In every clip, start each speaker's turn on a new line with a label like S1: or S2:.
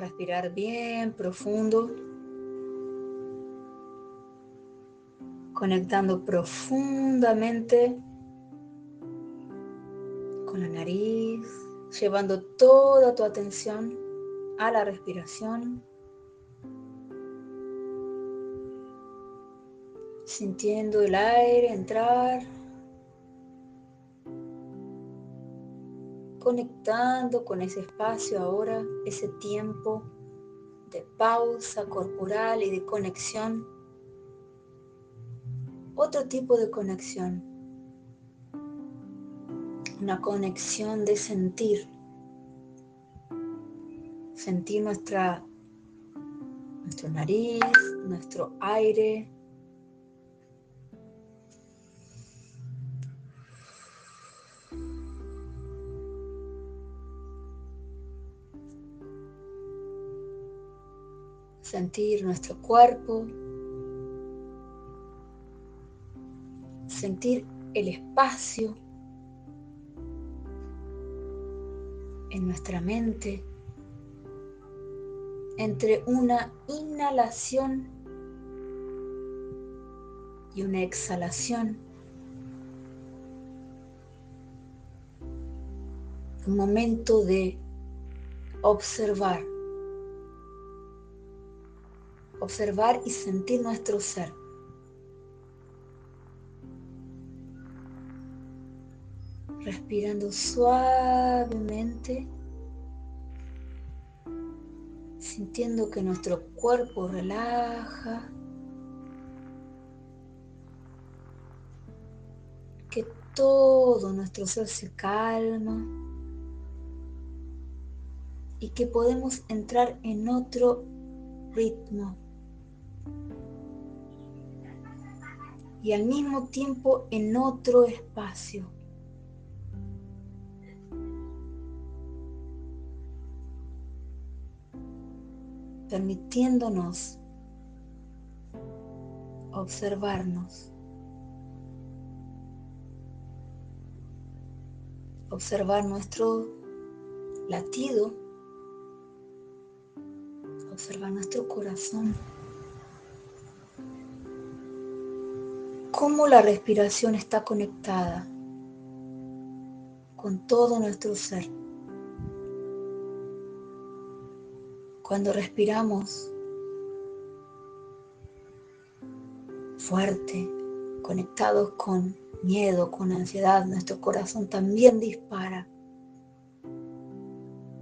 S1: respirar bien profundo, conectando profundamente con la nariz, llevando toda tu atención a la respiración, sintiendo el aire entrar, conectando con ese espacio ahora, ese tiempo de pausa corporal y de conexión. Otro tipo de conexión, una conexión de sentir sentir nuestra, nuestro nariz, nuestro aire. Sentir nuestro cuerpo. Sentir el espacio en nuestra mente entre una inhalación y una exhalación. Un momento de observar. Observar y sentir nuestro ser. Respirando suavemente sintiendo que nuestro cuerpo relaja, que todo nuestro ser se calma y que podemos entrar en otro ritmo. Y al mismo tiempo en otro espacio. permitiéndonos observarnos, observar nuestro latido, observar nuestro corazón, cómo la respiración está conectada con todo nuestro ser. Cuando respiramos fuerte, conectados con miedo, con ansiedad, nuestro corazón también dispara.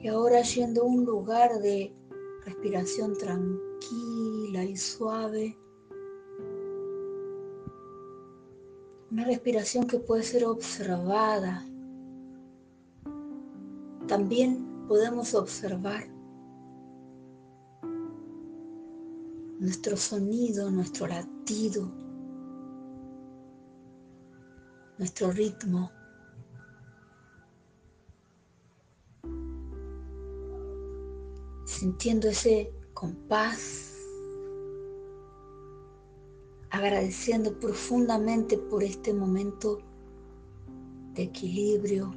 S1: Y ahora yendo a un lugar de respiración tranquila y suave. Una respiración que puede ser observada. También podemos observar nuestro sonido, nuestro latido, nuestro ritmo. Sintiendo ese compás, agradeciendo profundamente por este momento de equilibrio,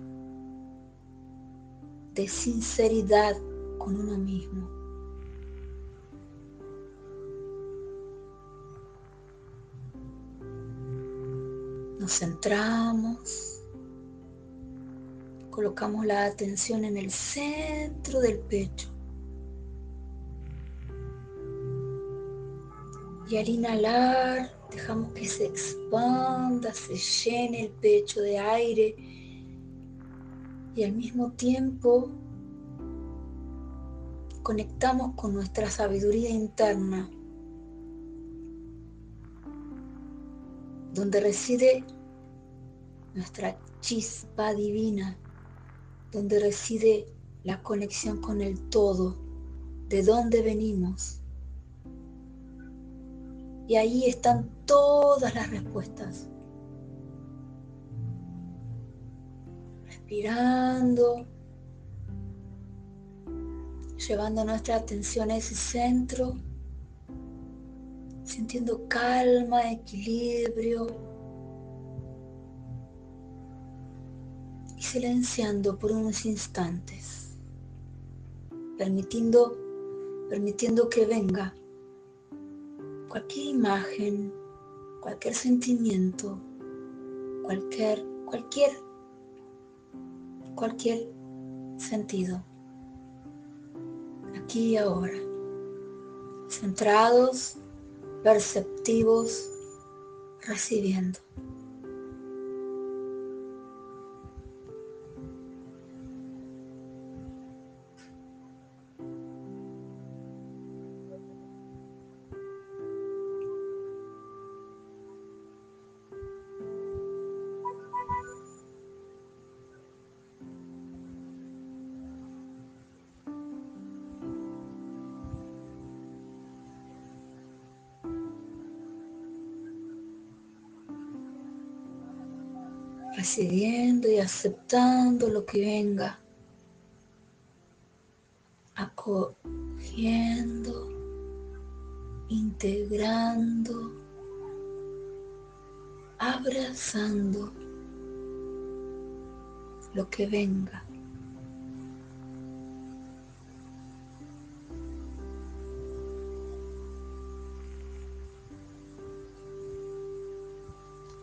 S1: de sinceridad con uno mismo. Nos centramos, colocamos la atención en el centro del pecho. Y al inhalar, dejamos que se expanda, se llene el pecho de aire y al mismo tiempo conectamos con nuestra sabiduría interna, donde reside nuestra chispa divina, donde reside la conexión con el todo, de dónde venimos. Y ahí están todas las respuestas. Respirando, llevando nuestra atención a ese centro, sintiendo calma, equilibrio, silenciando por unos instantes, permitiendo permitiendo que venga cualquier imagen, cualquier sentimiento, cualquier, cualquier, cualquier sentido. Aquí y ahora. Centrados, perceptivos, recibiendo. Recibiendo y aceptando lo que venga, acogiendo, integrando, abrazando lo que venga.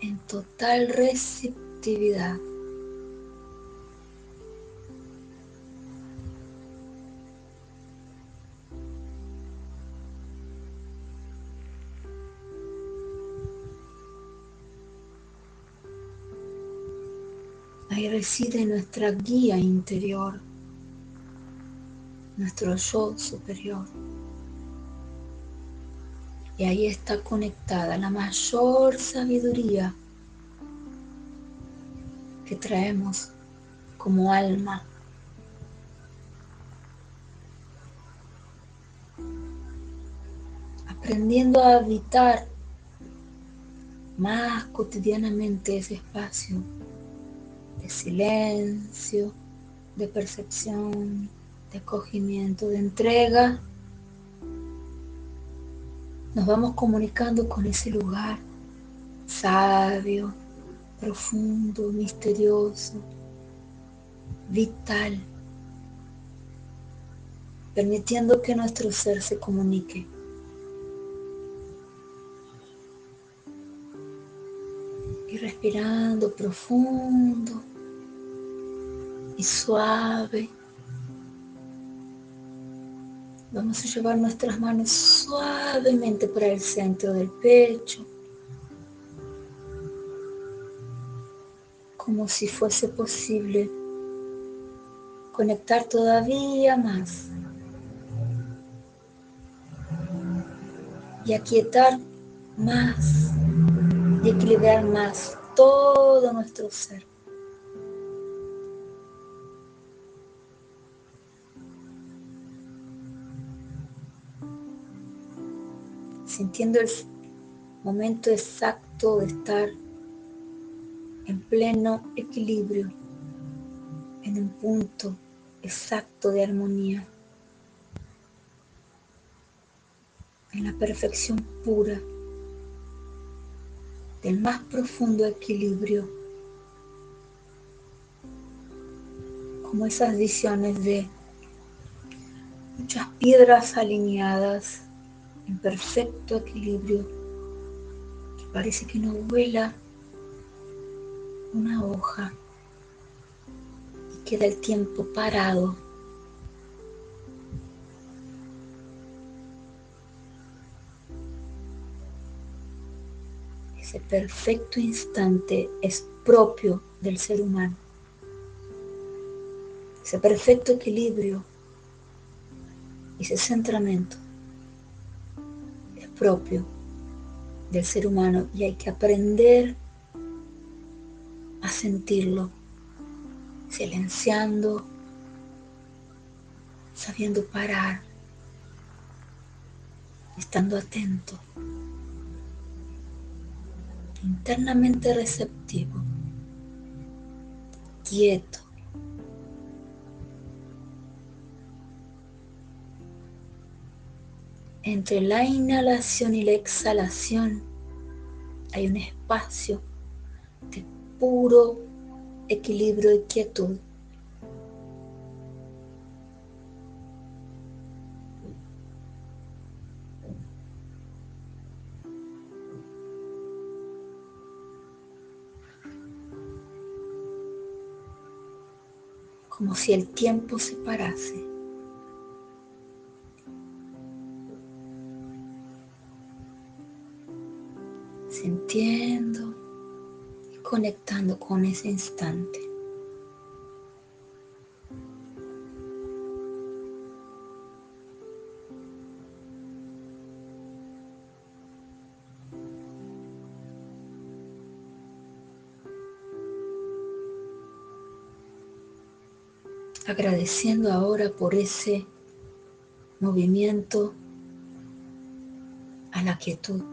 S1: en total receptividad actividad. Ahí reside nuestra guía interior, nuestro yo superior. Y ahí está conectada la mayor sabiduría traemos como alma. Aprendiendo a habitar más cotidianamente ese espacio de silencio, de percepción, de acogimiento, de entrega, nos vamos comunicando con ese lugar sabio, profundo, misterioso, vital, permitiendo que nuestro ser se comunique. Y respirando profundo y suave. Vamos a llevar nuestras manos suavemente para el centro del pecho como si fuese posible conectar todavía más y aquietar más y equilibrar más todo nuestro ser. Sintiendo el momento exacto de estar en pleno equilibrio, en un punto exacto de armonía, en la perfección pura del más profundo equilibrio, como esas visiones de muchas piedras alineadas en perfecto equilibrio, que parece que no vuela una hoja y queda el tiempo parado. Ese perfecto instante es propio del ser humano. Ese perfecto equilibrio, ese centramento es propio del ser humano y hay que aprender a sentirlo, silenciando, sabiendo parar, estando atento, internamente receptivo, quieto. Entre la inhalación y la exhalación hay un espacio puro equilibrio y quietud. como si el tiempo se parase. Conectando con ese instante. agradeciendo ahora por ese movimiento a la quietud.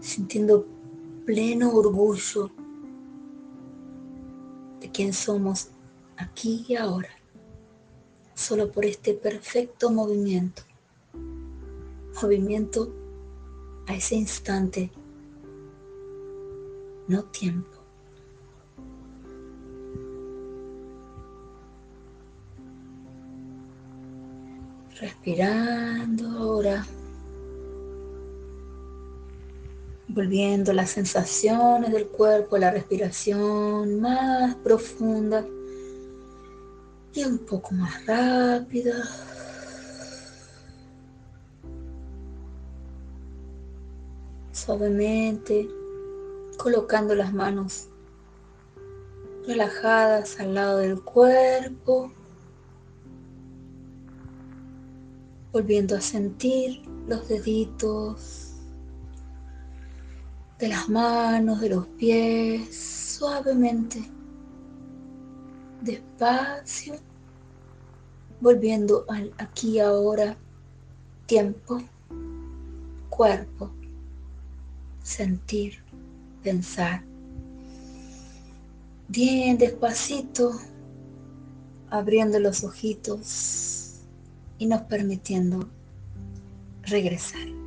S1: Sintiendo pleno orgullo de quién somos aquí y ahora, solo por este perfecto movimiento, movimiento a ese instante, no tiempo. Respirando ahora. Volviendo las sensaciones del cuerpo, la respiración más profunda y un poco más rápida. Suavemente colocando las manos relajadas al lado del cuerpo. volviendo a sentir los deditos de las manos, de los pies, suavemente, despacio, volviendo al aquí ahora, tiempo, cuerpo, sentir, pensar. Bien despacito, abriendo los ojitos y nos permitiendo regresar.